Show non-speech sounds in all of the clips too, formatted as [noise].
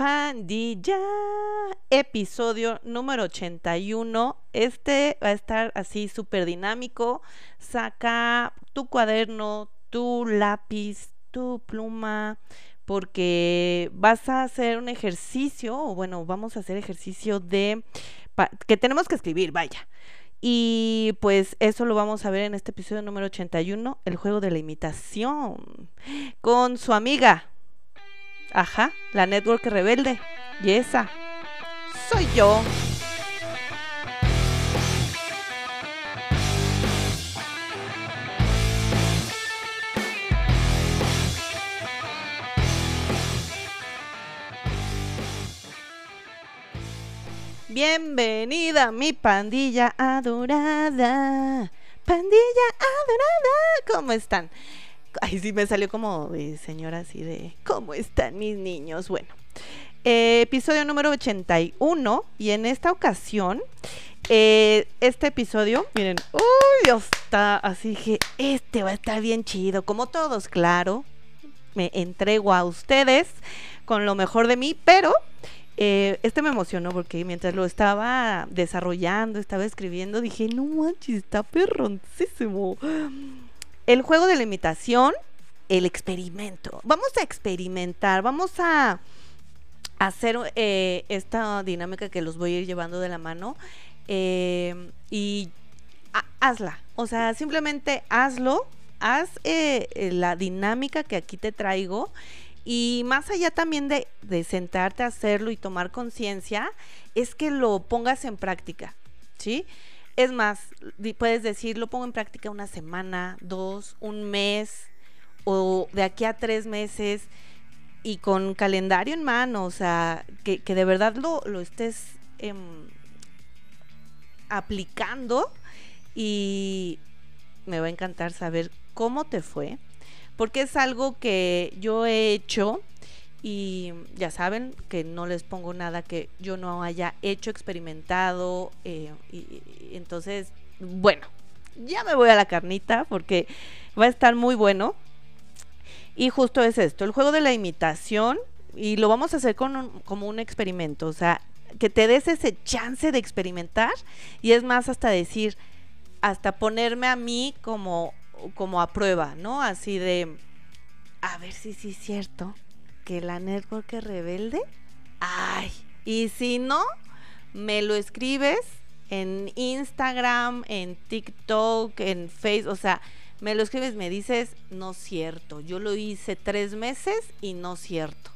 Pandilla, episodio número 81. Este va a estar así súper dinámico. Saca tu cuaderno, tu lápiz, tu pluma, porque vas a hacer un ejercicio, bueno, vamos a hacer ejercicio de que tenemos que escribir, vaya. Y pues eso lo vamos a ver en este episodio número 81, el juego de la imitación, con su amiga Ajá, la network rebelde. Y esa soy yo. Bienvenida mi pandilla adorada. Pandilla adorada. ¿Cómo están? Ay, sí, me salió como de señora así de, ¿cómo están mis niños? Bueno, eh, episodio número 81 y en esta ocasión, eh, este episodio, miren, uy, Dios, está así que este va a estar bien chido, como todos, claro, me entrego a ustedes con lo mejor de mí, pero eh, este me emocionó porque mientras lo estaba desarrollando, estaba escribiendo, dije, no manches, está perroncísimo el juego de la imitación, el experimento. Vamos a experimentar, vamos a hacer eh, esta dinámica que los voy a ir llevando de la mano eh, y hazla. O sea, simplemente hazlo, haz eh, la dinámica que aquí te traigo y más allá también de, de sentarte a hacerlo y tomar conciencia, es que lo pongas en práctica, ¿sí? Es más, puedes decir, lo pongo en práctica una semana, dos, un mes o de aquí a tres meses y con calendario en mano, o sea, que, de verdad lo, lo estés em, aplicando y me va a encantar saber cómo te fue, porque es algo que yo he hecho y ya saben que no les pongo nada que yo no haya hecho, experimentado. Eh, y, entonces, bueno, ya me voy a la carnita porque va a estar muy bueno. Y justo es esto, el juego de la imitación. Y lo vamos a hacer con como un experimento. O sea, que te des ese chance de experimentar. Y es más, hasta decir, hasta ponerme a mí como, como a prueba, ¿no? Así de, a ver si sí es cierto que la network es rebelde. Ay, y si no, me lo escribes en Instagram, en TikTok, en Facebook, o sea, me lo escribes, me dices, no cierto, yo lo hice tres meses y no cierto.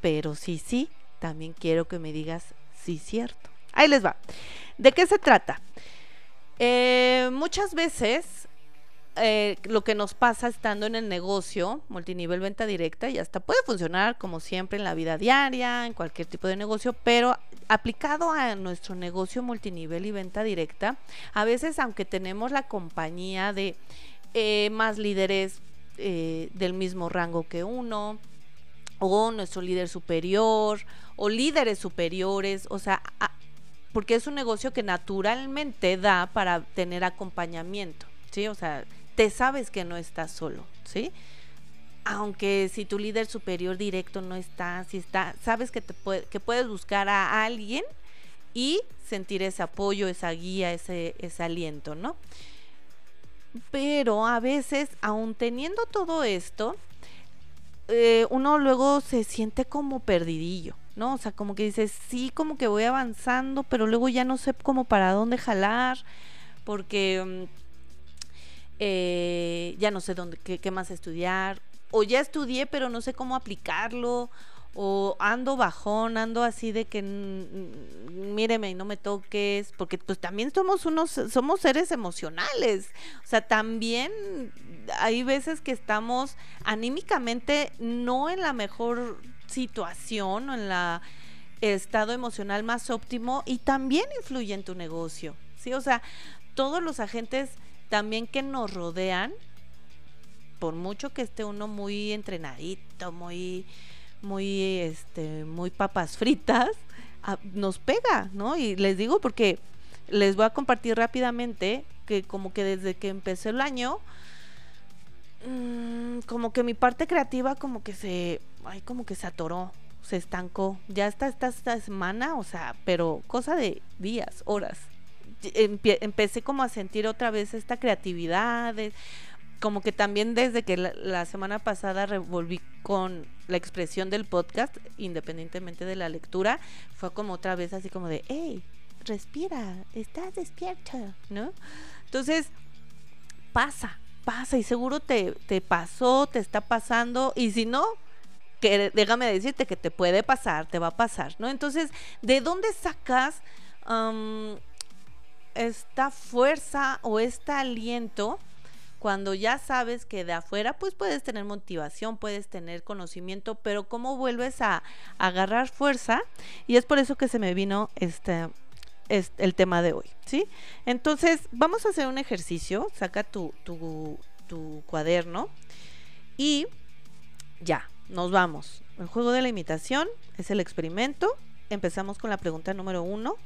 Pero sí, sí, también quiero que me digas, sí, cierto. Ahí les va. ¿De qué se trata? Eh, muchas veces eh, lo que nos pasa estando en el negocio, multinivel venta directa, y hasta puede funcionar como siempre en la vida diaria, en cualquier tipo de negocio, pero aplicado a nuestro negocio multinivel y venta directa, a veces aunque tenemos la compañía de eh, más líderes eh, del mismo rango que uno, o nuestro líder superior, o líderes superiores, o sea, porque es un negocio que naturalmente da para tener acompañamiento, ¿sí? O sea, te sabes que no estás solo, ¿sí? Aunque si tu líder superior directo no está, si está, sabes que, te que puedes buscar a alguien y sentir ese apoyo, esa guía, ese, ese aliento, ¿no? Pero a veces, aún teniendo todo esto, eh, uno luego se siente como perdidillo, ¿no? O sea, como que dices, sí, como que voy avanzando, pero luego ya no sé cómo para dónde jalar, porque mm, eh, ya no sé dónde, qué, más estudiar, o ya estudié pero no sé cómo aplicarlo, o ando bajón, ando así de que míreme y no me toques, porque pues también somos unos, somos seres emocionales, o sea, también hay veces que estamos anímicamente no en la mejor situación o en la estado emocional más óptimo y también influye en tu negocio, ¿sí? O sea, todos los agentes también que nos rodean, por mucho que esté uno muy entrenadito, muy, muy, este, muy papas fritas, nos pega, ¿no? Y les digo porque les voy a compartir rápidamente que como que desde que empezó el año, mm, como que mi parte creativa como que se, ay, como que se atoró, se estancó. Ya está esta, esta semana, o sea, pero cosa de días, horas. Empecé como a sentir otra vez esta creatividad, como que también desde que la, semana pasada revolví con la expresión del podcast, independientemente de la lectura, fue como otra vez así como de, hey, respira, estás despierta, ¿no? Entonces, pasa, pasa y seguro te, te pasó, te está pasando y si no, que déjame decirte que te puede pasar, te va a pasar, ¿no? Entonces, ¿de dónde sacas esta fuerza o este aliento? cuando ya sabes que de afuera pues puedes tener motivación, puedes tener conocimiento, pero cómo vuelves a, agarrar fuerza y es por eso que se me vino este, este, el tema de hoy, ¿sí? Entonces vamos a hacer un ejercicio, saca tu, tu, tu cuaderno y ya, nos vamos. El juego de la imitación es el experimento. Empezamos con la pregunta número uno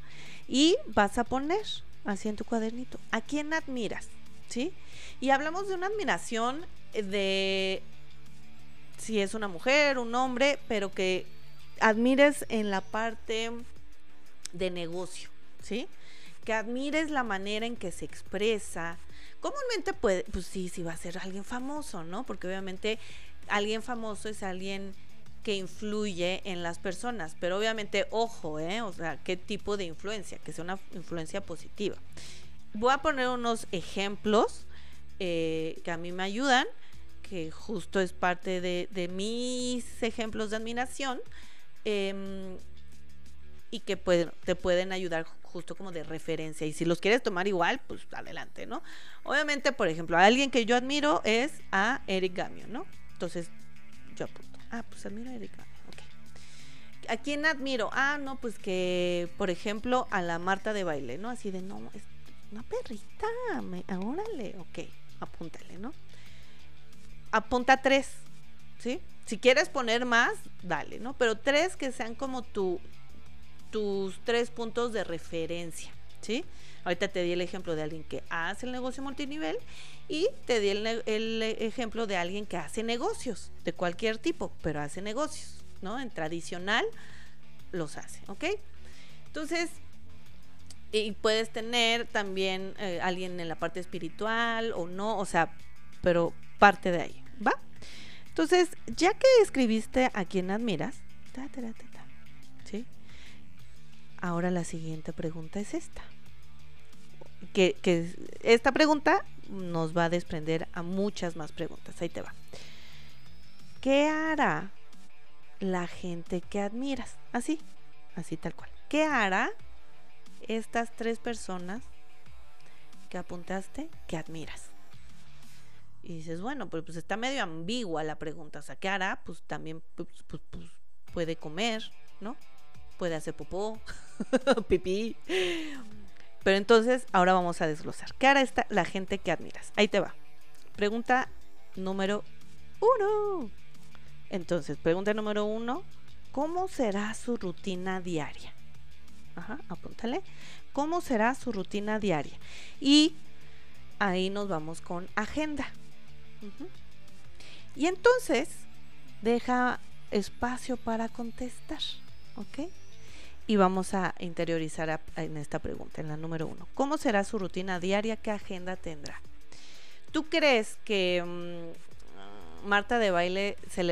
y vas a poner así en tu cuadernito, ¿a quién admiras? ¿Sí? Y hablamos de una admiración de si es una mujer, un hombre, pero que admires en la parte de negocio, ¿sí? Que admires la manera en que se expresa. Comúnmente puede, pues sí, sí va a ser alguien famoso, ¿no? Porque obviamente alguien famoso es alguien que influye en las personas, pero obviamente, ojo, ¿eh? O sea, qué tipo de influencia, que sea una influencia positiva. Voy a poner unos ejemplos eh, que a mí me ayudan, que justo es parte de, mis ejemplos de admiración, em, y que te pueden ayudar justo como de referencia. Y si los quieres tomar igual, pues adelante, ¿no? Obviamente, por ejemplo, a alguien que yo admiro es a Eric Gamio, ¿no? Entonces, yo apunto. Ah, pues admiro a Erika. Ok. ¿A quién admiro? Ah, no, pues que, por ejemplo, a la Marta de baile, ¿no? Así de, no, es una perrita, me, órale, ok, apúntale, ¿no? Apunta tres, ¿sí? Si quieres poner más, dale, ¿no? Pero tres que sean como tu, tus tres puntos de referencia, ¿sí? Ahorita te di el ejemplo de alguien que hace el negocio multinivel y te di el, ejemplo de alguien que hace negocios de cualquier tipo, pero hace negocios, ¿no? En tradicional los hace, ¿ok? Entonces, y puedes tener también eh, alguien en la parte espiritual o no, o sea, pero parte de ahí, ¿va? Entonces, ya que escribiste a quien admiras, ¿sí? Ahora la siguiente pregunta es esta que, esta pregunta nos va a desprender a muchas más preguntas. Ahí te va. ¿Qué hará la gente que admiras? Así, así tal cual. ¿Qué hará estas tres personas que apuntaste que admiras? Y dices, bueno, pues, pues está medio ambigua la pregunta. O sea, ¿qué hará? Pues también pues, pues, pues puede comer, ¿no? Puede hacer popó, [laughs] pipí pero entonces, ahora vamos a desglosar. ¿Qué hará esta, la gente que admiras? Ahí te va. Pregunta número uno. Entonces, pregunta número uno. ¿Cómo será su rutina diaria? Ajá, apúntale. ¿Cómo será su rutina diaria? Y ahí nos vamos con agenda. Y entonces, deja espacio para contestar. ¿Ok? Y vamos a interiorizar en esta pregunta, en la número uno. ¿Cómo será su rutina diaria? ¿Qué agenda tendrá? ¿Tú crees que mm, Marta de baile se,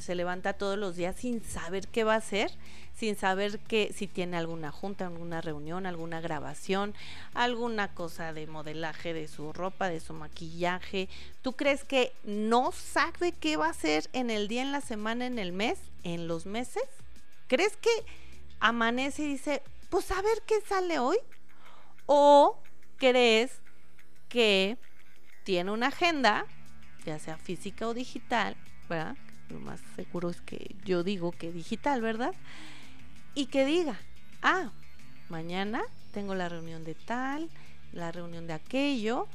se, levanta todos los días sin saber qué va a hacer? Sin saber que si tiene alguna junta, alguna reunión, alguna grabación, alguna cosa de modelaje de su ropa, de su maquillaje. ¿Tú crees que no sabe qué va a hacer en el día, en la semana, en el mes, en los meses? ¿Crees que amanece y dice, pues a ver qué sale hoy? ¿O crees que tiene una agenda, ya sea física o digital, ¿verdad? Lo más seguro es que yo digo que digital, ¿verdad? Y que diga, ah, mañana tengo la reunión de tal, la reunión de aquello,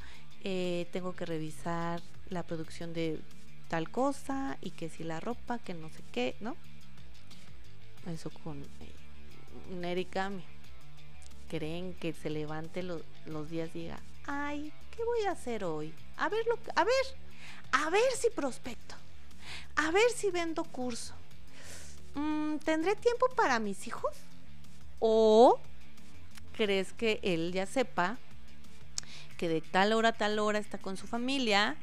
eh, tengo que revisar la producción de tal cosa y que si la ropa, que no sé qué, ¿no? Eso con Erika creen que se levante los días y diga, ay, ¿qué voy a hacer hoy? A ver, lo, a ver, a ver si prospecto, a ver si vendo curso. Mm, ¿tendré tiempo para mis hijos? ¿O crees que él ya sepa que de tal hora a tal hora está con su familia,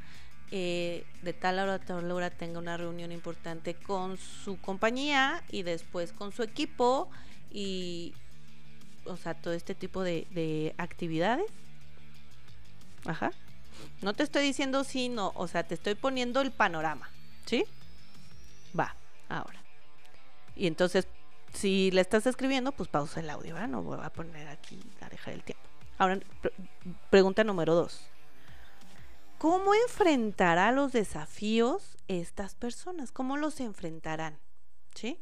eh, de tal hora a tal hora tenga una reunión importante con su compañía y después con su equipo y, o sea, todo este tipo de, de actividades? Ajá. No te estoy diciendo sí, no, o sea, te estoy poniendo el panorama, ¿sí? Va, ahora. Y entonces, si le estás escribiendo, pues pausa el audio, ¿verdad? No voy a poner aquí a dejar el tiempo. Ahora, pregunta número dos. ¿Cómo enfrentará los desafíos estas personas? ¿Cómo los enfrentarán? ¿Sí?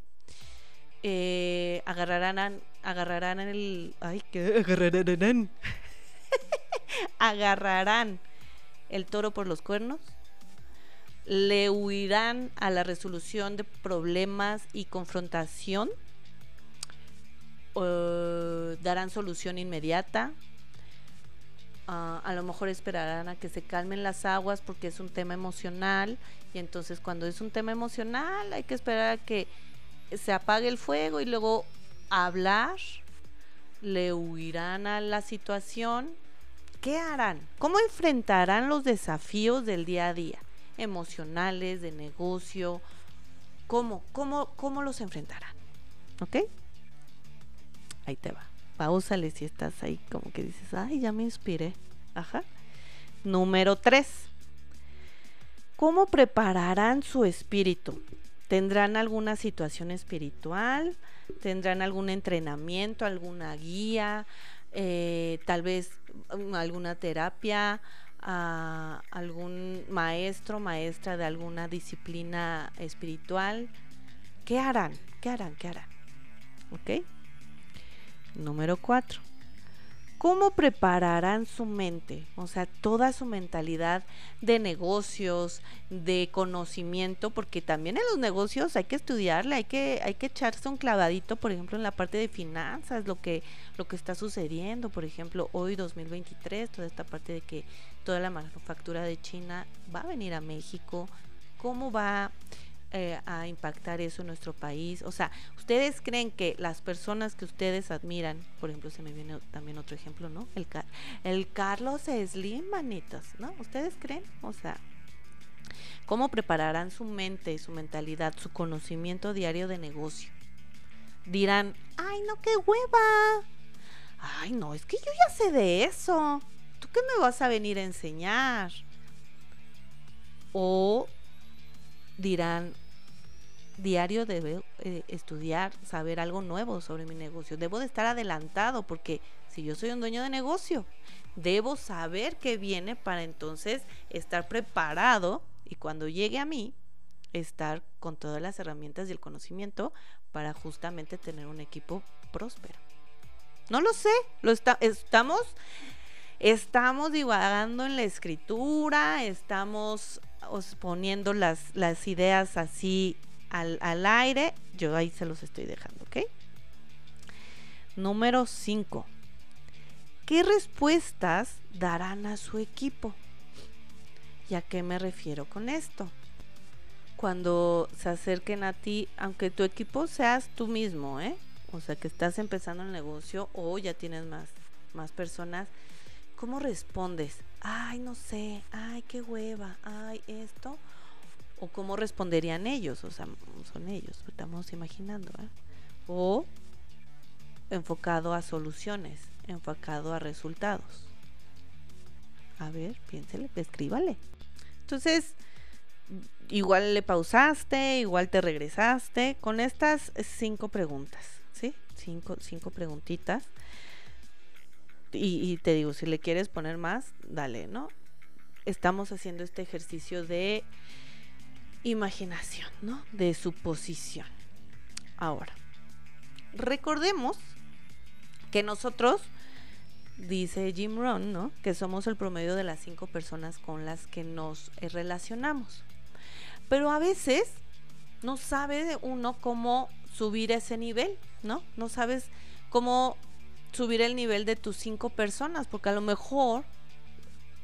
Eh, agarrarán, agarrarán el... Ay, ¿qué? [laughs] Agarrarán. [laughs] agarrarán el toro por los cuernos, le huirán a la resolución de problemas y confrontación, darán solución inmediata, ah, a lo mejor esperarán a que se calmen las aguas porque es un tema emocional y entonces cuando es un tema emocional hay que esperar a que se apague el fuego y luego hablar, le huirán a la situación ¿Qué harán? ¿Cómo enfrentarán los desafíos del día a día? Emocionales, de negocio. ¿Cómo? ¿Cómo, cómo los enfrentarán? ¿Ok? Ahí te va. Pausale si estás ahí como que dices, ay, ya me inspiré. Ajá. Número tres. ¿Cómo prepararán su espíritu? ¿Tendrán alguna situación espiritual? ¿Tendrán algún entrenamiento, alguna guía? Eh, tal vez mm, alguna terapia, algún maestro, maestra de alguna disciplina espiritual. ¿Qué harán? ¿Qué harán? ¿Qué harán? ¿Ok? Número cuatro. ¿Cómo prepararán su mente? O sea, toda su mentalidad de negocios, de conocimiento, porque también en los negocios hay que estudiarle, hay que, hay que echarse un clavadito, por ejemplo, en la parte de finanzas, lo que, lo que está sucediendo, por ejemplo, hoy 2023, toda esta parte de que toda la manufactura de China va a venir a México, cómo va eh, a impactar eso en nuestro país? O sea, ¿ustedes creen que las personas que ustedes admiran, por ejemplo, se me viene también otro ejemplo, ¿no? El, el Carlos Slim, manitos, ¿no? ¿Ustedes creen? O sea, ¿cómo prepararán su mente, su mentalidad, su conocimiento diario de negocio? Dirán, ay, no, qué hueva. Ay, no, es que yo ya sé de eso. ¿Tú qué me vas a venir a enseñar? O dirán, diario debo eh, estudiar, saber algo nuevo sobre mi negocio. Debo de estar adelantado porque si yo soy un dueño de negocio, debo saber qué viene para entonces estar preparado y cuando llegue a mí, estar con todas las herramientas y el conocimiento para justamente tener un equipo próspero. No lo sé, lo estamos estamos divagando en la escritura, estamos poniendo las, las ideas así al, al, aire, yo ahí se los estoy dejando, ¿ok? Número 5. ¿Qué respuestas darán a su equipo? ¿Y a qué me refiero con esto? Cuando se acerquen a ti, aunque tu equipo seas tú mismo, ¿eh? O sea, que estás empezando el negocio o ya tienes más, más personas, ¿cómo respondes? ay, no sé, ay, qué hueva, ay, esto, o cómo responderían ellos, o sea, son ellos, estamos imaginando, ¿eh? o enfocado a soluciones, enfocado a resultados. A ver, piénsele, escríbale. Entonces, igual le pausaste, igual te regresaste con estas cinco preguntas, ¿sí? Cinco, cinco preguntitas y, te digo, si le quieres poner más, dale, ¿no? Estamos haciendo este ejercicio de imaginación, ¿no? De suposición. Ahora, recordemos que nosotros, dice Jim Rohn, ¿no? Que somos el promedio de las cinco personas con las que nos eh, relacionamos. Pero a veces no sabe uno cómo subir ese nivel, ¿no? No sabes cómo subir el nivel de tus cinco personas, porque a lo mejor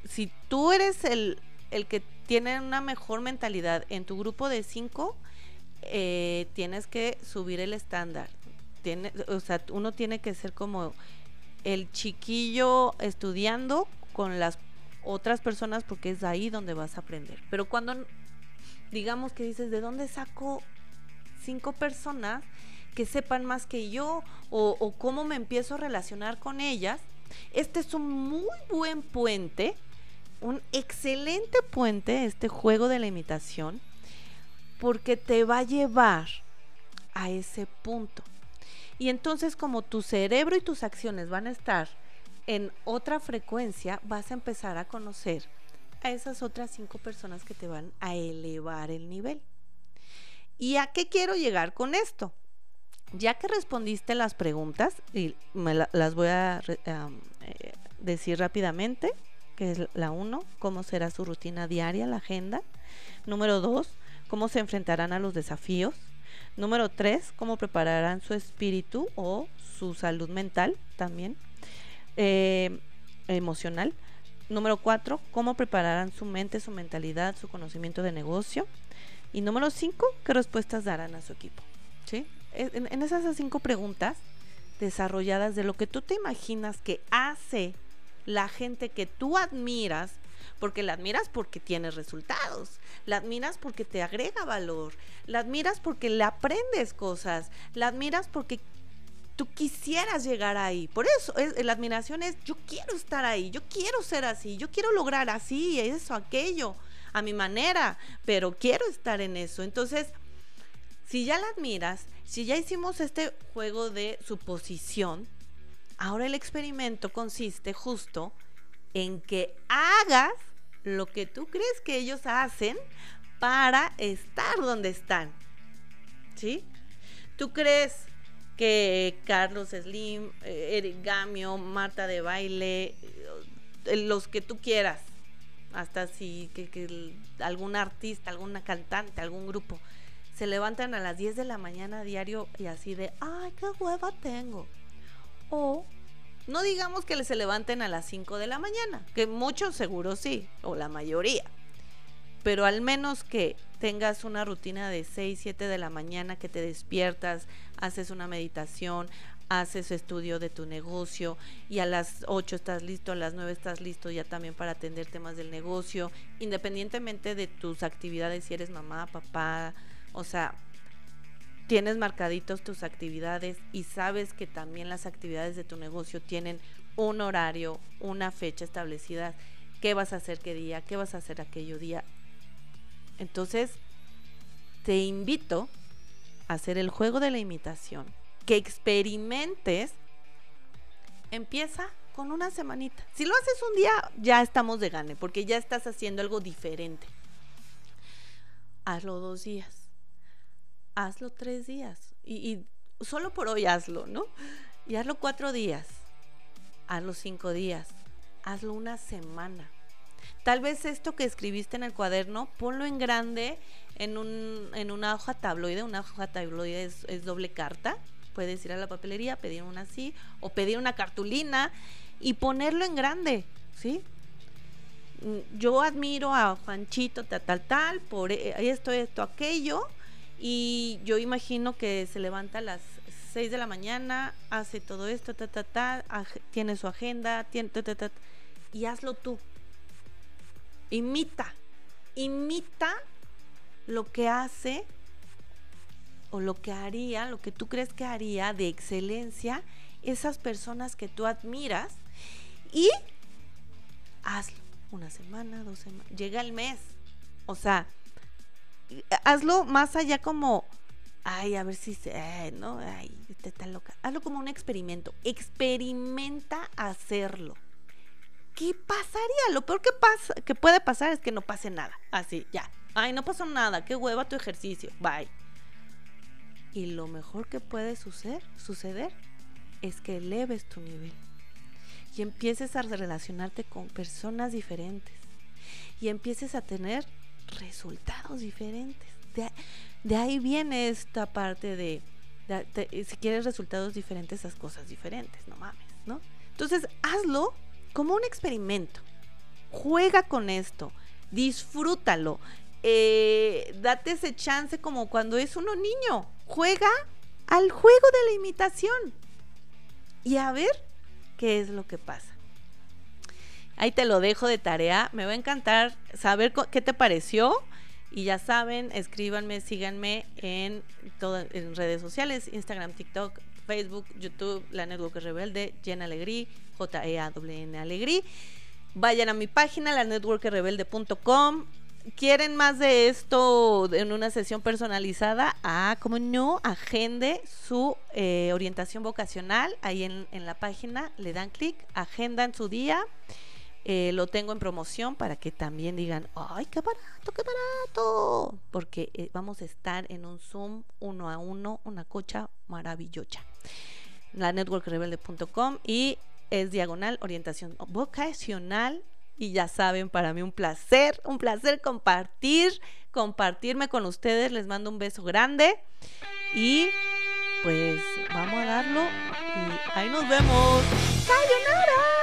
si tú eres el, el que tiene una mejor mentalidad en tu grupo de cinco, eh, tienes que subir el estándar. Tiene, o sea, uno tiene que ser como el chiquillo estudiando con las otras personas porque es ahí donde vas a aprender. Pero cuando digamos que dices, ¿de dónde saco cinco personas que sepan más que yo o, o cómo me empiezo a relacionar con ellas? Este es un muy buen puente, un excelente puente, este juego de la imitación, porque te va a llevar a ese punto. Y entonces como tu cerebro y tus acciones van a estar en otra frecuencia, vas a empezar a conocer a esas otras cinco personas que te van a elevar el nivel. ¿Y a qué quiero llegar con esto? Ya que respondiste las preguntas, y me las voy a eh, decir rápidamente, que es la uno, cómo será su rutina diaria, la agenda. Número dos, cómo se enfrentarán a los desafíos. Número tres, cómo prepararán su espíritu o su salud mental también, eh, emocional. Número cuatro, cómo prepararán su mente, su mentalidad, su conocimiento de negocio. Y número cinco, qué respuestas darán a su equipo. ¿Sí? En, esas cinco preguntas desarrolladas de lo que tú te imaginas que hace la gente que tú admiras, porque la admiras porque tiene resultados, la admiras porque te agrega valor, la admiras porque le aprendes cosas, la admiras porque tú quisieras llegar ahí. Por eso es, la admiración es, yo quiero estar ahí, yo quiero ser así, yo quiero lograr así, eso, aquello, a mi manera, pero quiero estar en eso. Entonces, si ya la admiras, si ya hicimos este juego de suposición, ahora el experimento consiste justo en que hagas lo que tú crees que ellos hacen para estar donde están. ¿Sí? ¿Tú crees que Carlos Slim, eh, Eric Gamio, Marta de Baile, eh, los que tú quieras, hasta si que, algún artista, alguna cantante, algún grupo, se levantan a las 10 de la mañana diario y así de, ay, qué hueva tengo. O no digamos que se levanten a las 5 de la mañana, que muchos seguro sí, o la mayoría. Pero al menos que tengas una rutina de 6, 7 de la mañana que te despiertas, haces una meditación, haces estudio de tu negocio y a las 8 estás listo, a las 9 estás listo ya también para atender temas del negocio, independientemente de tus actividades, si eres mamá, papá, o sea, tienes marcaditos tus actividades y sabes que también las actividades de tu negocio tienen un horario, una fecha establecida, qué vas a hacer qué día, qué vas a hacer aquello día, entonces, te invito a hacer el juego de la imitación, que experimentes, empieza con una semanita. Si lo haces un día, ya estamos de gane, porque ya estás haciendo algo diferente. Hazlo dos días, hazlo tres días, y, solo por hoy hazlo, ¿no? Y hazlo cuatro días, hazlo cinco días, hazlo una semana Tal vez esto que escribiste en el cuaderno, ponlo en grande en, un, en una hoja tabloide. Una hoja tabloide es, doble carta. Puedes ir a la papelería, pedir una así, o pedir una cartulina y ponerlo en grande, ¿sí? Mm, yo admiro a Juanchito, tal, tal, tal, por e, esto, esto, aquello, y yo imagino que se levanta a las 6 de la mañana, hace todo esto, tiene su agenda, y hazlo tú imita, imita lo que hace o lo que haría, lo que tú crees que haría de excelencia esas personas que tú admiras y hazlo una semana, dos semanas, llega el mes. O sea, hazlo más allá como, ay, a ver si se, no, ay, está loca. Hazlo como un experimento. Experimenta hacerlo. ¿qué pasaría? Lo peor que, pasa, que puede pasar es que no pase nada. Así, ya. Ay, no pasó nada. Qué hueva tu ejercicio. Bye. Y lo mejor que puede suceder, suceder es que eleves tu nivel y empieces a relacionarte con personas diferentes y empieces a tener resultados diferentes. De, ahí viene esta parte de, de, si quieres resultados diferentes, haz cosas diferentes, no mames, ¿no? Entonces, hazlo como un experimento. Juega con esto, disfrútalo eh, date ese chance como cuando es uno niño. Juega al juego de la imitación. Y a ver qué es lo que pasa. Ahí te lo dejo de tarea. Me va a encantar saber qué te pareció. Y ya saben, escríbanme, síganme en todas en redes sociales, Instagram, TikTok, Facebook, YouTube, La Network Rebelde, Jen Alegrí, J-E-A-W-N Alegrí. Vayan a mi página, lanetworkrebelde.com. ¿Quieren más de esto en una sesión personalizada? Ah, como no, agende su eh, orientación vocacional ahí en, en la página, le dan clic, agenda en su día eh, lo tengo en promoción para que también digan, ¡ay, qué barato, qué barato! Porque eh, vamos a estar en un Zoom uno a uno, una cocha maravillosa. La networkrebelde.com y es diagonal orientación vocacional. Y ya saben, para mí un placer, un placer compartir, compartirme con ustedes. Les mando un beso grande y pues vamos a darlo y ahí nos vemos. ¡Sayonara!